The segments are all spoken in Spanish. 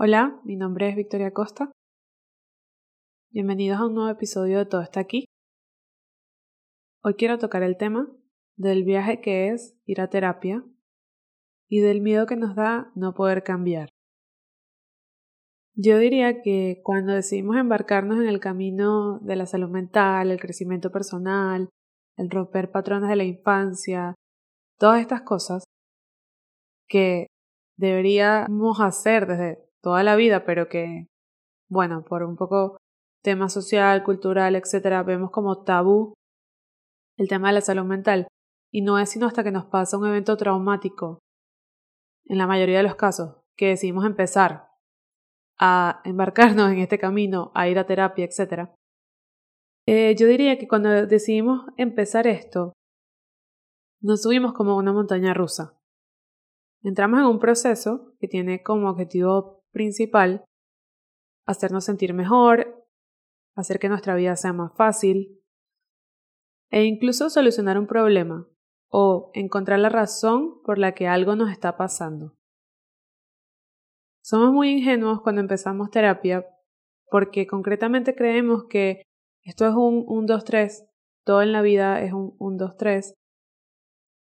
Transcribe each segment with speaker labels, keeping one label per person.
Speaker 1: Hola, mi nombre es Victoria Costa. Bienvenidos a un nuevo episodio de Todo está aquí. Hoy quiero tocar el tema del viaje que es ir a terapia y del miedo que nos da no poder cambiar. Yo diría que cuando decidimos embarcarnos en el camino de la salud mental, el crecimiento personal, el romper patrones de la infancia, todas estas cosas que deberíamos hacer desde toda la vida, pero que, bueno, por un poco tema social, cultural, etcétera, vemos como tabú el tema de la salud mental. Y no es sino hasta que nos pasa un evento traumático, en la mayoría de los casos, que decidimos empezar a embarcarnos en este camino, a ir a terapia, etcétera. Eh, yo diría que cuando decidimos empezar esto, nos subimos como una montaña rusa. Entramos en un proceso que tiene como objetivo principal hacernos sentir mejor, hacer que nuestra vida sea más fácil e incluso solucionar un problema o encontrar la razón por la que algo nos está pasando. Somos muy ingenuos cuando empezamos terapia porque concretamente creemos que esto es un 1, 2, 3, todo en la vida es un 1, 2, 3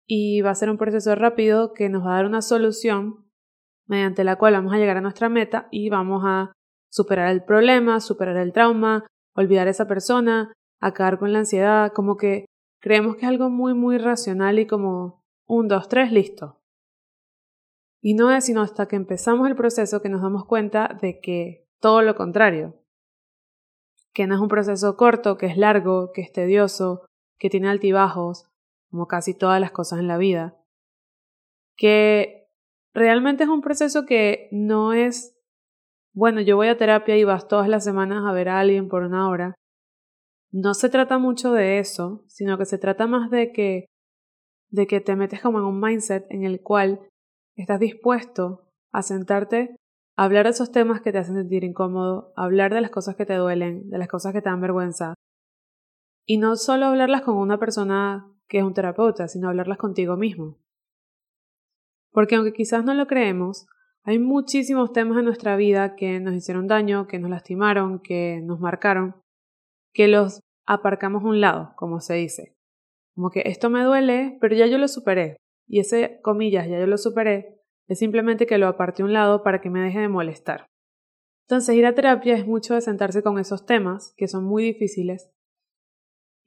Speaker 1: y va a ser un proceso rápido que nos va a dar una solución mediante la cual vamos a llegar a nuestra meta y vamos a superar el problema, superar el trauma, olvidar a esa persona, acabar con la ansiedad, como que creemos que es algo muy, muy racional y como un, dos, tres, listo. Y no es sino hasta que empezamos el proceso que nos damos cuenta de que todo lo contrario, que no es un proceso corto, que es largo, que es tedioso, que tiene altibajos, como casi todas las cosas en la vida, que realmente es un proceso que no es, bueno, yo voy a terapia y vas todas las semanas a ver a alguien por una hora. No se trata mucho de eso, sino que se trata más de que, de que te metes como en un mindset en el cual estás dispuesto a sentarte a hablar de esos temas que te hacen sentir incómodo, hablar de las cosas que te duelen, de las cosas que te dan vergüenza. Y no solo hablarlas con una persona que es un terapeuta, sino hablarlas contigo mismo. Porque aunque quizás no lo creemos, hay muchísimos temas en nuestra vida que nos hicieron daño, que nos lastimaron, que nos marcaron, que los aparcamos a un lado, como se dice. Como que esto me duele, pero ya yo lo superé. Y ese, comillas, ya yo lo superé, es simplemente que lo aparte a un lado para que me deje de molestar. Entonces, ir a terapia es mucho de sentarse con esos temas, que son muy difíciles.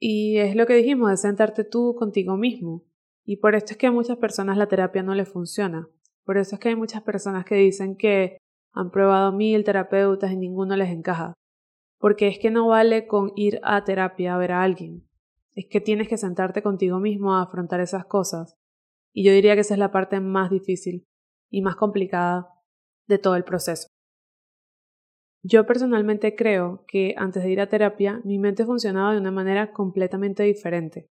Speaker 1: Y es lo que dijimos, de sentarte tú contigo mismo, y por esto es que a muchas personas la terapia no les funciona. Por eso es que hay muchas personas que dicen que han probado mil terapeutas y ninguno les encaja. Porque es que no vale con ir a terapia a ver a alguien. Es que tienes que sentarte contigo mismo a afrontar esas cosas. Y yo diría que esa es la parte más difícil y más complicada de todo el proceso. Yo personalmente creo que antes de ir a terapia mi mente funcionaba de una manera completamente diferente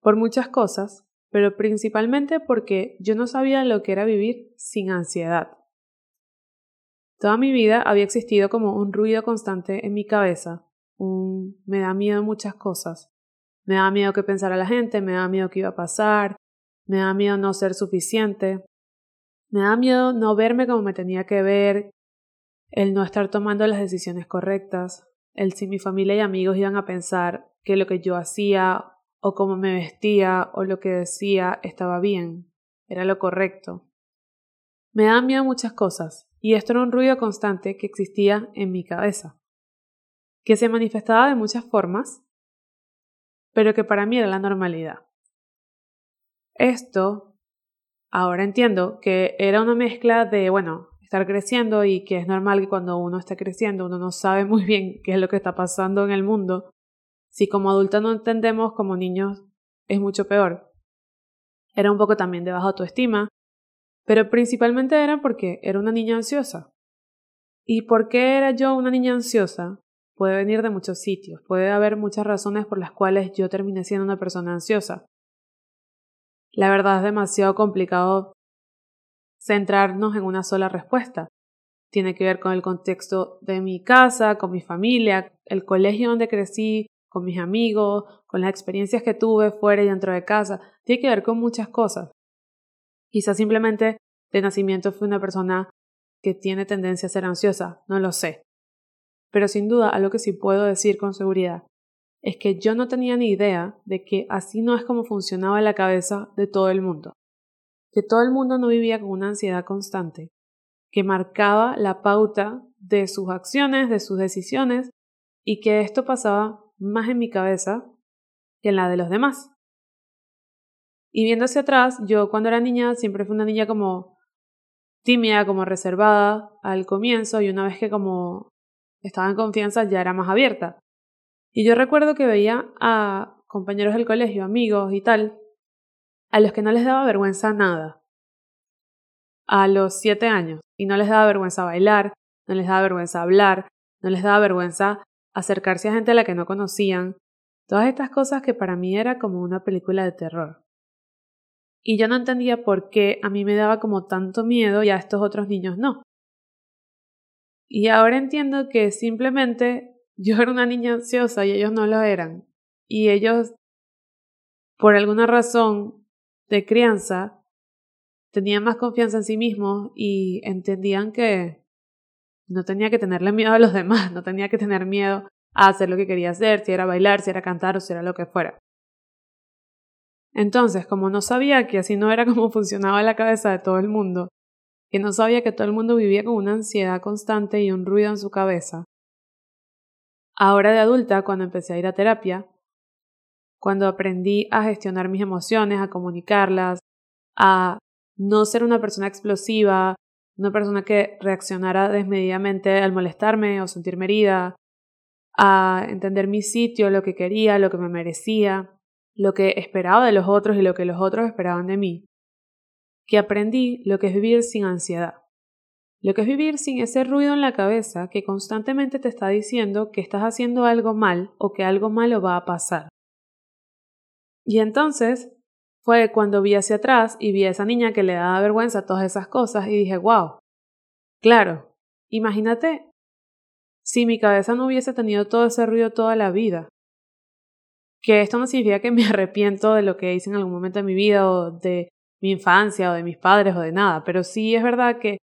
Speaker 1: por muchas cosas, pero principalmente porque yo no sabía lo que era vivir sin ansiedad. Toda mi vida había existido como un ruido constante en mi cabeza, un me da miedo muchas cosas. Me da miedo que pensara la gente, me da miedo que iba a pasar, me da miedo no ser suficiente, me da miedo no verme como me tenía que ver, el no estar tomando las decisiones correctas, el si mi familia y amigos iban a pensar que lo que yo hacía o cómo me vestía o lo que decía estaba bien, era lo correcto. Me daban miedo muchas cosas, y esto era un ruido constante que existía en mi cabeza, que se manifestaba de muchas formas, pero que para mí era la normalidad. Esto, ahora entiendo que era una mezcla de, bueno, estar creciendo y que es normal que cuando uno está creciendo uno no sabe muy bien qué es lo que está pasando en el mundo si como adultos no entendemos, como niños es mucho peor. Era un poco también de baja autoestima, pero principalmente era porque era una niña ansiosa. ¿Y por qué era yo una niña ansiosa? Puede venir de muchos sitios, puede haber muchas razones por las cuales yo terminé siendo una persona ansiosa. La verdad es demasiado complicado centrarnos en una sola respuesta. Tiene que ver con el contexto de mi casa, con mi familia, el colegio donde crecí, con mis amigos, con las experiencias que tuve fuera y dentro de casa. Tiene que ver con muchas cosas. Quizás simplemente de nacimiento fui una persona que tiene tendencia a ser ansiosa, no lo sé. Pero sin duda, algo que sí puedo decir con seguridad es que yo no tenía ni idea de que así no es como funcionaba la cabeza de todo el mundo. Que todo el mundo no vivía con una ansiedad constante, que marcaba la pauta de sus acciones, de sus decisiones, y que esto pasaba más en mi cabeza que en la de los demás. Y viendo hacia atrás, yo cuando era niña siempre fui una niña como tímida, como reservada al comienzo y una vez que como estaba en confianza ya era más abierta. Y yo recuerdo que veía a compañeros del colegio, amigos y tal, a los que no les daba vergüenza nada. A los siete años. Y no les daba vergüenza bailar, no les daba vergüenza hablar, no les daba vergüenza acercarse a gente a la que no conocían. Todas estas cosas que para mí era como una película de terror. Y yo no entendía por qué a mí me daba como tanto miedo y a estos otros niños no. Y ahora entiendo que simplemente yo era una niña ansiosa y ellos no lo eran. Y ellos, por alguna razón de crianza, tenían más confianza en sí mismos y entendían que no tenía que tenerle miedo a los demás, no tenía que tener miedo a hacer lo que quería hacer, si era bailar, si era cantar o si era lo que fuera. Entonces, como no sabía que así no era como funcionaba la cabeza de todo el mundo, que no sabía que todo el mundo vivía con una ansiedad constante y un ruido en su cabeza, ahora de adulta, cuando empecé a ir a terapia, cuando aprendí a gestionar mis emociones, a comunicarlas, a no ser una persona explosiva, una persona que reaccionara desmedidamente al molestarme o sentirme herida, a entender mi sitio, lo que quería, lo que me merecía, lo que esperaba de los otros y lo que los otros esperaban de mí, que aprendí lo que es vivir sin ansiedad, lo que es vivir sin ese ruido en la cabeza que constantemente te está diciendo que estás haciendo algo mal o que algo malo va a pasar. Y entonces fue cuando vi hacia atrás y vi a esa niña que le daba vergüenza todas esas cosas y dije, wow, claro, imagínate si mi cabeza no hubiese tenido todo ese ruido toda la vida que esto no significa que me arrepiento de lo que hice en algún momento de mi vida o de mi infancia o de mis padres o de nada, pero sí es verdad que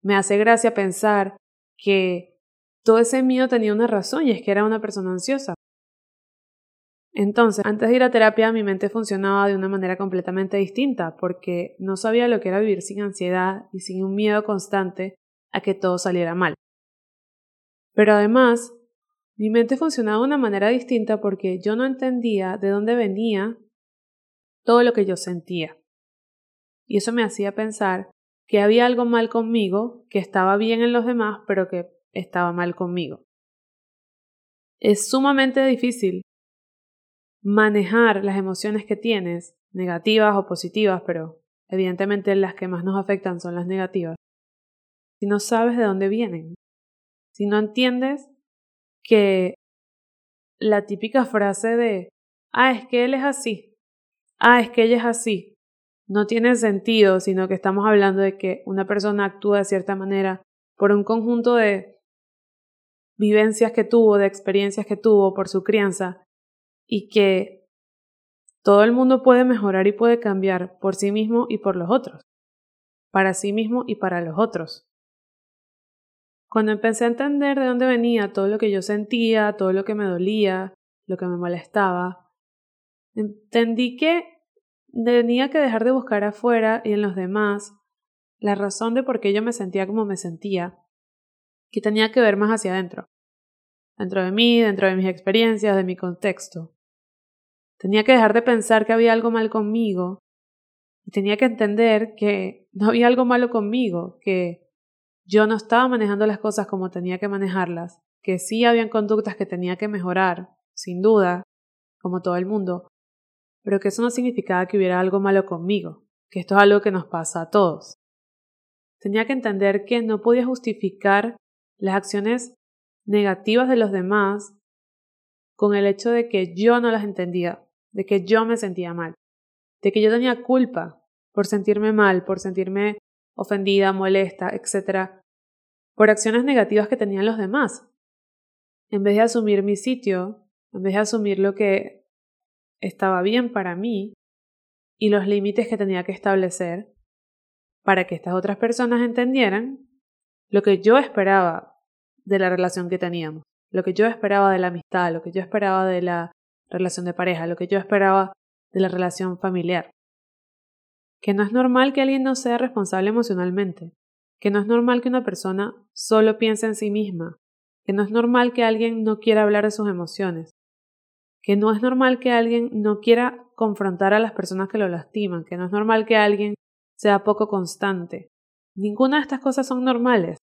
Speaker 1: me hace gracia pensar que todo ese miedo tenía una razón y es que era una persona ansiosa. Entonces, antes de ir a terapia, mi mente funcionaba de una manera completamente distinta, porque no sabía lo que era vivir sin ansiedad y sin un miedo constante a que todo saliera mal. Pero además, mi mente funcionaba de una manera distinta porque yo no entendía de dónde venía todo lo que yo sentía. Y eso me hacía pensar que había algo mal conmigo, que estaba bien en los demás, pero que estaba mal conmigo. Es sumamente difícil manejar las emociones que tienes, negativas o positivas, pero evidentemente las que más nos afectan son las negativas, si no sabes de dónde vienen, si no entiendes que la típica frase de, ah, es que él es así, ah, es que ella es así, no tiene sentido, sino que estamos hablando de que una persona actúa de cierta manera por un conjunto de vivencias que tuvo, de experiencias que tuvo por su crianza, y que todo el mundo puede mejorar y puede cambiar por sí mismo y por los otros, para sí mismo y para los otros. Cuando empecé a entender de dónde venía todo lo que yo sentía, todo lo que me dolía, lo que me molestaba, entendí que tenía que dejar de buscar afuera y en los demás la razón de por qué yo me sentía como me sentía, que tenía que ver más hacia adentro, dentro de mí, dentro de mis experiencias, de mi contexto. Tenía que dejar de pensar que había algo mal conmigo y tenía que entender que no había algo malo conmigo, que yo no estaba manejando las cosas como tenía que manejarlas, que sí habían conductas que tenía que mejorar, sin duda, como todo el mundo, pero que eso no significaba que hubiera algo malo conmigo, que esto es algo que nos pasa a todos. Tenía que entender que no podía justificar las acciones negativas de los demás con el hecho de que yo no las entendía, de que yo me sentía mal, de que yo tenía culpa por sentirme mal, por sentirme ofendida, molesta, etc., por acciones negativas que tenían los demás. En vez de asumir mi sitio, en vez de asumir lo que estaba bien para mí y los límites que tenía que establecer para que estas otras personas entendieran lo que yo esperaba de la relación que teníamos, lo que yo esperaba de la amistad, lo que yo esperaba de la relación de pareja, lo que yo esperaba de la relación familiar. Que no es normal que alguien no sea responsable emocionalmente, que no es normal que una persona solo piense en sí misma, que no es normal que alguien no quiera hablar de sus emociones, que no es normal que alguien no quiera confrontar a las personas que lo lastiman, que no es normal que alguien sea poco constante. Ninguna de estas cosas son normales.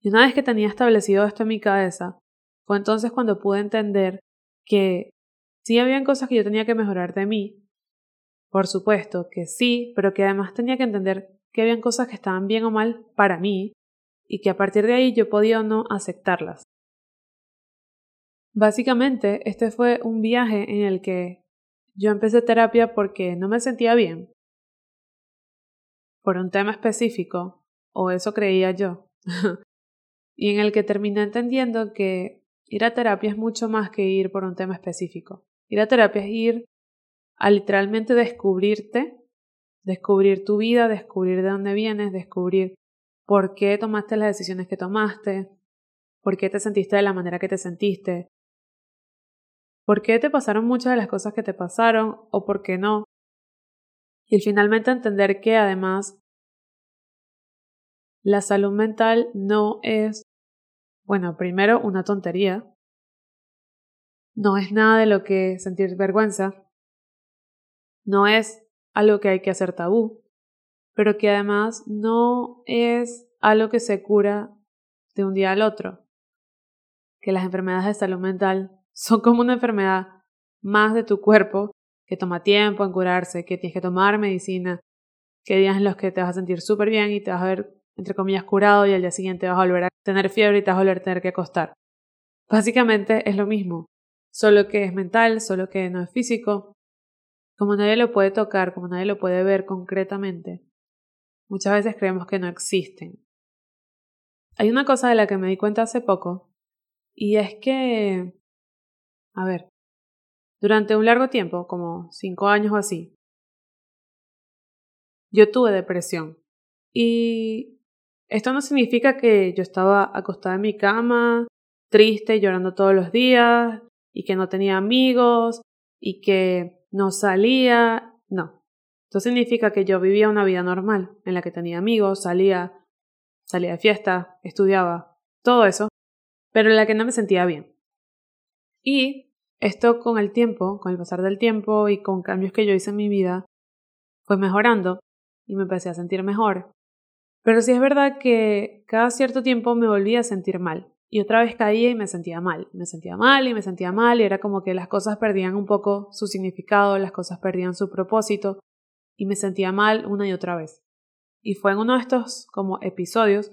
Speaker 1: Y una vez que tenía establecido esto en mi cabeza, fue entonces cuando pude entender que sí habían cosas que yo tenía que mejorar de mí, por supuesto que sí, pero que además tenía que entender que habían cosas que estaban bien o mal para mí y que a partir de ahí yo podía o no aceptarlas. Básicamente, este fue un viaje en el que yo empecé terapia porque no me sentía bien, por un tema específico, o eso creía yo, y en el que terminé entendiendo que ir a terapia es mucho más que ir por un tema específico. Ir a terapia es ir a literalmente descubrirte, descubrir tu vida, descubrir de dónde vienes, descubrir por qué tomaste las decisiones que tomaste, por qué te sentiste de la manera que te sentiste, por qué te pasaron muchas de las cosas que te pasaron o por qué no. Y finalmente entender que además la salud mental no es, bueno, primero una tontería, no es nada de lo que sentir vergüenza, no es algo que hay que hacer tabú, pero que además no es algo que se cura de un día al otro, que las enfermedades de salud mental son como una enfermedad más de tu cuerpo que toma tiempo en curarse, que tienes que tomar medicina, que días en los que te vas a sentir súper bien y te vas a ver, entre comillas, curado y al día siguiente vas a volver a tener fiebre y a tener que acostar. Básicamente es lo mismo, solo que es mental, solo que no es físico. Como nadie lo puede tocar, como nadie lo puede ver concretamente, muchas veces creemos que no existen. Hay una cosa de la que me di cuenta hace poco, y es que a ver, durante un largo tiempo, como cinco años o así, yo tuve depresión. Y esto no significa que yo estaba acostada en mi cama, triste, llorando todos los días, y que no tenía amigos, y que no salía. No. Esto significa que yo vivía una vida normal, en la que tenía amigos, salía, salía de fiesta, estudiaba, todo eso, pero en la que no me sentía bien. Y esto con el tiempo, con el pasar del tiempo y con cambios que yo hice en mi vida, fue mejorando y me empecé a sentir mejor. Pero sí es verdad que cada cierto tiempo me volvía a sentir mal. Y otra vez caía y me sentía mal. Me sentía mal y me sentía mal y era como que las cosas perdían un poco su significado, las cosas perdían su propósito y me sentía mal una y otra vez. Y fue en uno de estos como episodios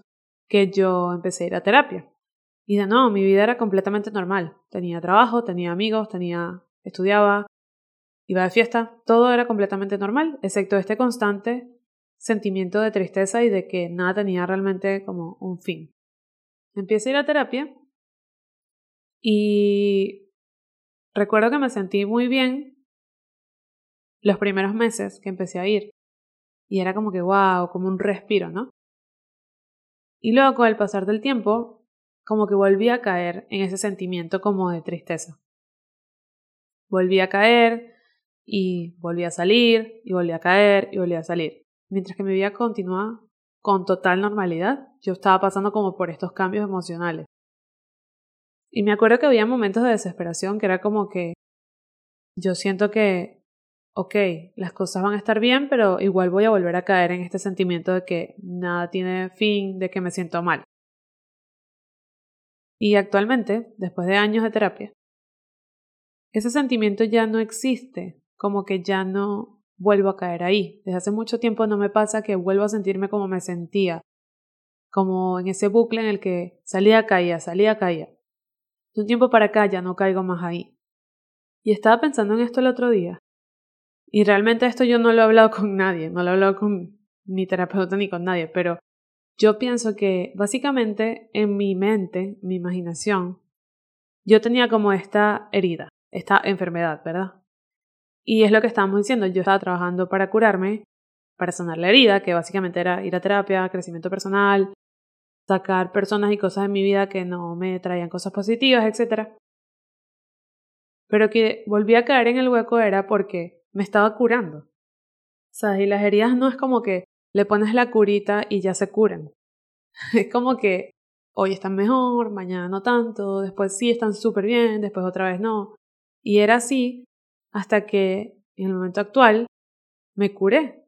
Speaker 1: que yo empecé a ir a terapia. Y de nuevo, mi vida era completamente normal. Tenía trabajo, tenía amigos, tenía estudiaba, iba de fiesta, todo era completamente normal, excepto este constante sentimiento de tristeza y de que nada tenía realmente como un fin. Empecé a ir a terapia y recuerdo que me sentí muy bien los primeros meses que empecé a ir. Y era como que, wow, como un respiro, ¿no? Y luego, con el pasar del tiempo, como que volví a caer en ese sentimiento como de tristeza. Volví a caer y volví a salir y volví a caer y volví a salir. Mientras que mi vida continuaba con total normalidad, yo estaba pasando como por estos cambios emocionales. Y me acuerdo que había momentos de desesperación que era como que yo siento que, ok, las cosas van a estar bien, pero igual voy a volver a caer en este sentimiento de que nada tiene fin, de que me siento mal. Y actualmente, después de años de terapia, ese sentimiento ya no existe, como que ya no vuelvo a caer ahí. Desde hace mucho tiempo no me pasa que vuelvo a sentirme como me sentía, como en ese bucle en el que salía, caía, salía, caía. De un tiempo para acá ya no caigo más ahí. Y estaba pensando en esto el otro día. Y realmente esto yo no lo he hablado con nadie, no lo he hablado con mi terapeuta ni con nadie, pero yo pienso que básicamente en mi mente, mi imaginación, yo tenía como esta herida, esta enfermedad, ¿verdad? Y es lo que estábamos diciendo, yo estaba trabajando para curarme, para sanar la herida, que básicamente era ir a terapia, crecimiento personal, sacar personas y cosas de mi vida que no me traían cosas positivas, etc. Pero que volví a caer en el hueco era porque me estaba curando. O sea, y las heridas no es como que le pones la curita y ya se curan. Es como que hoy están mejor, mañana no tanto, después sí están súper bien, después otra vez no. Y era así hasta que en el momento actual me curé.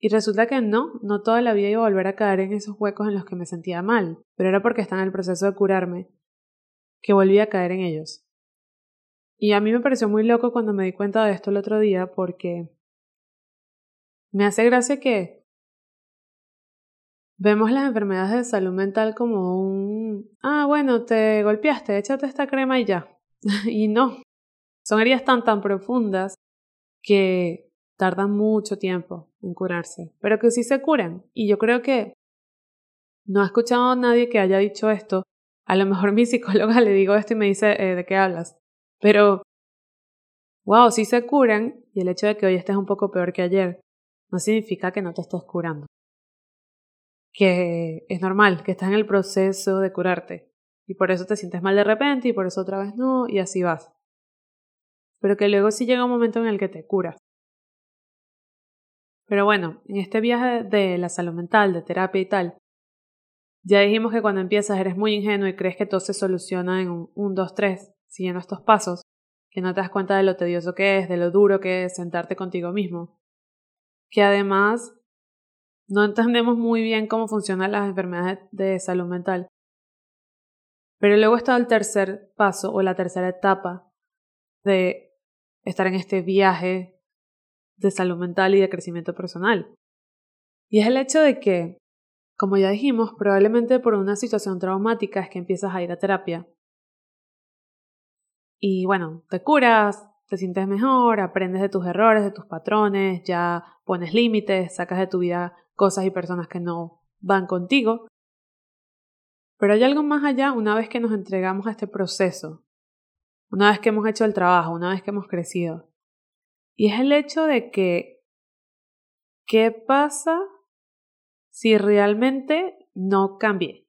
Speaker 1: Y resulta que no, no toda la vida iba a volver a caer en esos huecos en los que me sentía mal, pero era porque estaba en el proceso de curarme que volví a caer en ellos. Y a mí me pareció muy loco cuando me di cuenta de esto el otro día porque me hace gracia que vemos las enfermedades de salud mental como un, ah, bueno, te golpeaste, échate esta crema y ya. y no, son heridas tan tan profundas que tardan mucho tiempo en curarse, pero que sí se curan. Y yo creo que no he escuchado a nadie que haya dicho esto. A lo mejor mi psicóloga le digo esto y me dice, eh, ¿de qué hablas? Pero, wow, sí se curan y el hecho de que hoy estés un poco peor que ayer no significa que no te estés curando. Que es normal, que estás en el proceso de curarte. Y por eso te sientes mal de repente y por eso otra vez no, y así vas. Pero que luego sí llega un momento en el que te curas. Pero bueno, en este viaje de la salud mental, de terapia y tal, ya dijimos que cuando empiezas eres muy ingenuo y crees que todo se soluciona en un 1, 2, 3, siguiendo estos pasos, que no te das cuenta de lo tedioso que es, de lo duro que es sentarte contigo mismo, que además no entendemos muy bien cómo funcionan las enfermedades de salud mental. Pero luego está el tercer paso o la tercera etapa de estar en este viaje de salud mental y de crecimiento personal. Y es el hecho de que, como ya dijimos, probablemente por una situación traumática es que empiezas a ir a terapia y bueno, te curas, te sientes mejor, aprendes de tus errores, de tus patrones, ya pones límites, sacas de tu vida cosas y personas que no van contigo. Pero hay algo más allá una vez que nos entregamos a este proceso, una vez que hemos hecho el trabajo, una vez que hemos crecido. Y es el hecho de que, ¿qué pasa si realmente no cambié?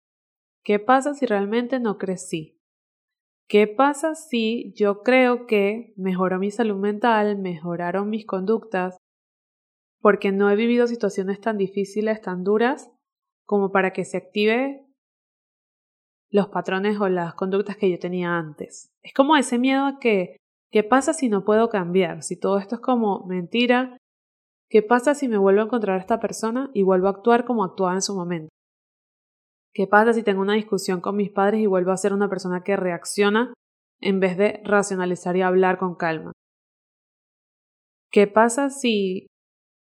Speaker 1: ¿Qué pasa si realmente no crecí? ¿Qué pasa si yo creo que mejoró mi salud mental, mejoraron mis conductas, porque no he vivido situaciones tan difíciles, tan duras, como para que se active los patrones o las conductas que yo tenía antes? Es como ese miedo a que, ¿qué pasa si no puedo cambiar? Si todo esto es como mentira, ¿qué pasa si me vuelvo a encontrar a esta persona y vuelvo a actuar como actuaba en su momento? ¿Qué pasa si tengo una discusión con mis padres y vuelvo a ser una persona que reacciona en vez de racionalizar y hablar con calma? ¿Qué pasa si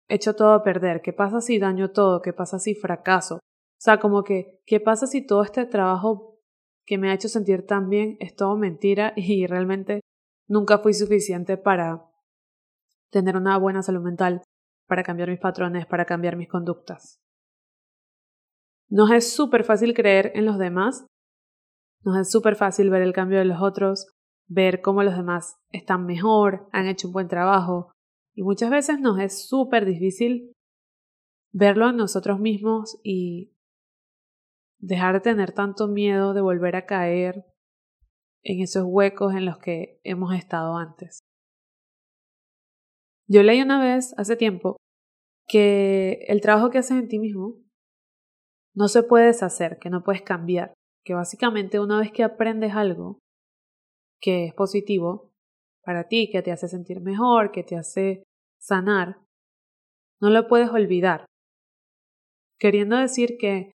Speaker 1: echo todo a perder? ¿Qué pasa si daño todo? ¿Qué pasa si fracaso? O sea, como que, ¿qué pasa si todo este trabajo que me ha hecho sentir tan bien es todo mentira y realmente nunca fui suficiente para tener una buena salud mental, para cambiar mis patrones, para cambiar mis conductas? Nos es súper fácil creer en los demás, nos es súper fácil ver el cambio de los otros, ver cómo los demás están mejor, han hecho un buen trabajo, y muchas veces nos es súper difícil verlo en nosotros mismos y dejar de tener tanto miedo de volver a caer en esos huecos en los que hemos estado antes. Yo leí una vez, hace tiempo, que el trabajo que haces en ti mismo no se puede deshacer, que no puedes cambiar, que básicamente una vez que aprendes algo que es positivo para ti, que te hace sentir mejor, que te hace sanar, no lo puedes olvidar. Queriendo decir que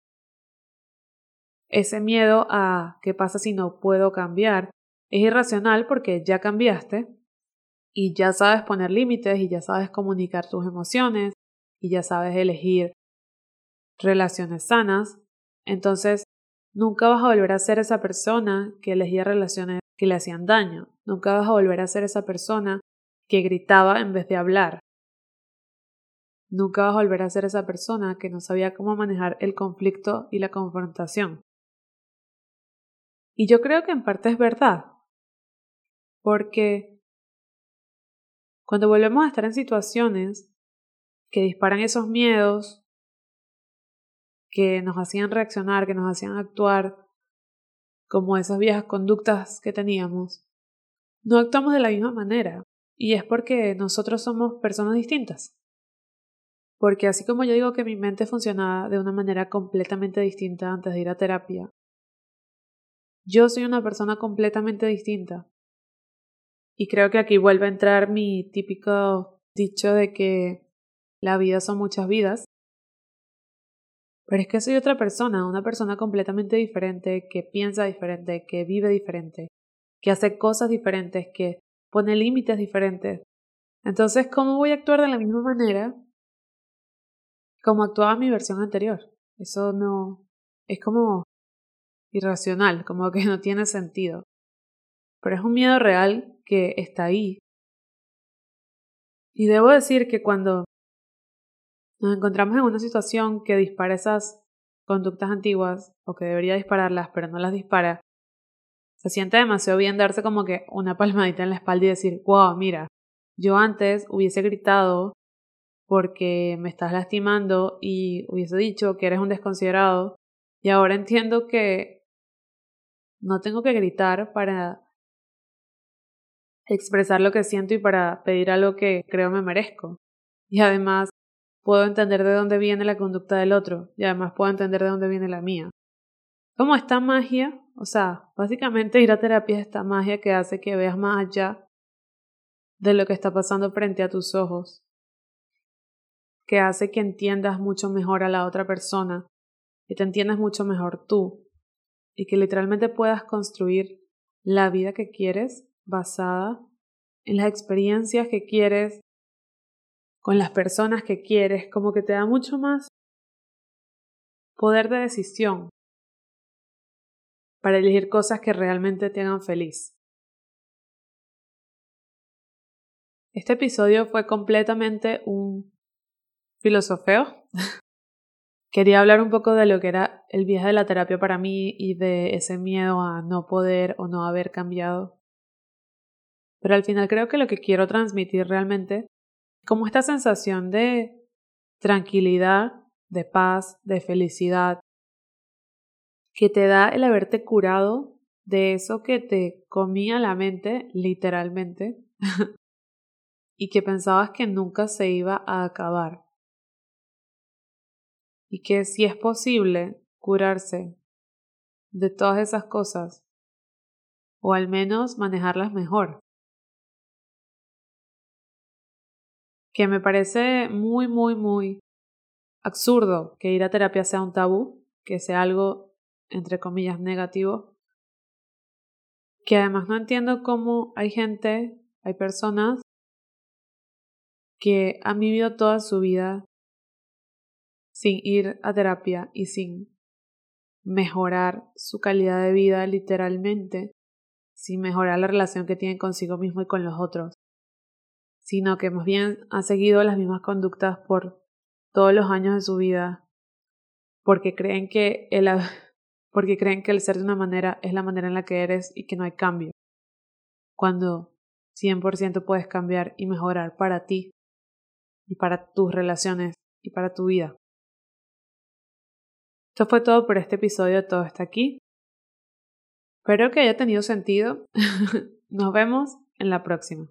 Speaker 1: ese miedo a qué pasa si no puedo cambiar es irracional porque ya cambiaste y ya sabes poner límites y ya sabes comunicar tus emociones y ya sabes elegir relaciones sanas, entonces nunca vas a volver a ser esa persona que elegía relaciones que le hacían daño, nunca vas a volver a ser esa persona que gritaba en vez de hablar. Nunca vas a volver a ser esa persona que no sabía cómo manejar el conflicto y la confrontación. Y yo creo que en parte es verdad, porque cuando volvemos a estar en situaciones que disparan esos miedos que nos hacían reaccionar, que nos hacían actuar como esas viejas conductas que teníamos, no actuamos de la misma manera. Y es porque nosotros somos personas distintas. Porque así como yo digo que mi mente funcionaba de una manera completamente distinta antes de ir a terapia, yo soy una persona completamente distinta. Y creo que aquí vuelve a entrar mi típico dicho de que la vida son muchas vidas. Pero es que soy otra persona, una persona completamente diferente, que piensa diferente, que vive diferente, que hace cosas diferentes, que pone límites diferentes. Entonces, ¿cómo voy a actuar de la misma manera como actuaba mi versión anterior? Eso no es como irracional, como que no tiene sentido. Pero es un miedo real que está ahí. Y debo decir que cuando nos encontramos en una situación que dispara esas conductas antiguas, o que debería dispararlas, pero no las dispara, se siente demasiado bien darse como que una palmadita en la espalda y decir, wow, mira, yo antes hubiese gritado porque me estás lastimando y hubiese dicho que eres un desconsiderado y ahora entiendo que no tengo que gritar para expresar lo que siento y para pedir algo que creo me merezco. Y además puedo entender de dónde viene la conducta del otro y además puedo entender de dónde viene la mía. Como esta magia, o sea, básicamente ir a terapia es esta magia que hace que veas más allá de lo que está pasando frente a tus ojos, que hace que entiendas mucho mejor a la otra persona, y te entiendas mucho mejor tú, y que literalmente puedas construir la vida que quieres basada en las experiencias que quieres, con las personas que quieres, como que te da mucho más poder de decisión para elegir cosas que realmente te hagan feliz. Este episodio fue completamente un filosofeo quería hablar un poco de lo que era el viaje de la terapia para mí y de ese miedo a no poder o no haber cambiado. Pero al final creo que lo que quiero transmitir realmente es como esta sensación de tranquilidad, de paz, de felicidad, que te da el haberte curado de eso que te comía la mente, literalmente, y que pensabas que nunca se iba a acabar y que si es posible curarse de todas esas cosas, o al menos manejarlas mejor. Que me parece muy, muy, muy absurdo que ir a terapia sea un tabú, que sea algo, entre comillas, negativo. Que además no entiendo cómo hay gente, hay personas que han vivido toda su vida sin ir a terapia y sin mejorar su calidad de vida literalmente, sin mejorar la relación que tienen consigo mismo y con los otros, sino que más bien han seguido las mismas conductas por todos los años de su vida, porque creen que el, porque creen que el ser de una manera es la manera en la que eres y que no hay cambio, cuando 100% puedes cambiar y mejorar para ti y para tus relaciones y para tu vida. Esto fue todo por este episodio, todo está aquí. Espero que haya tenido sentido. Nos vemos en la próxima.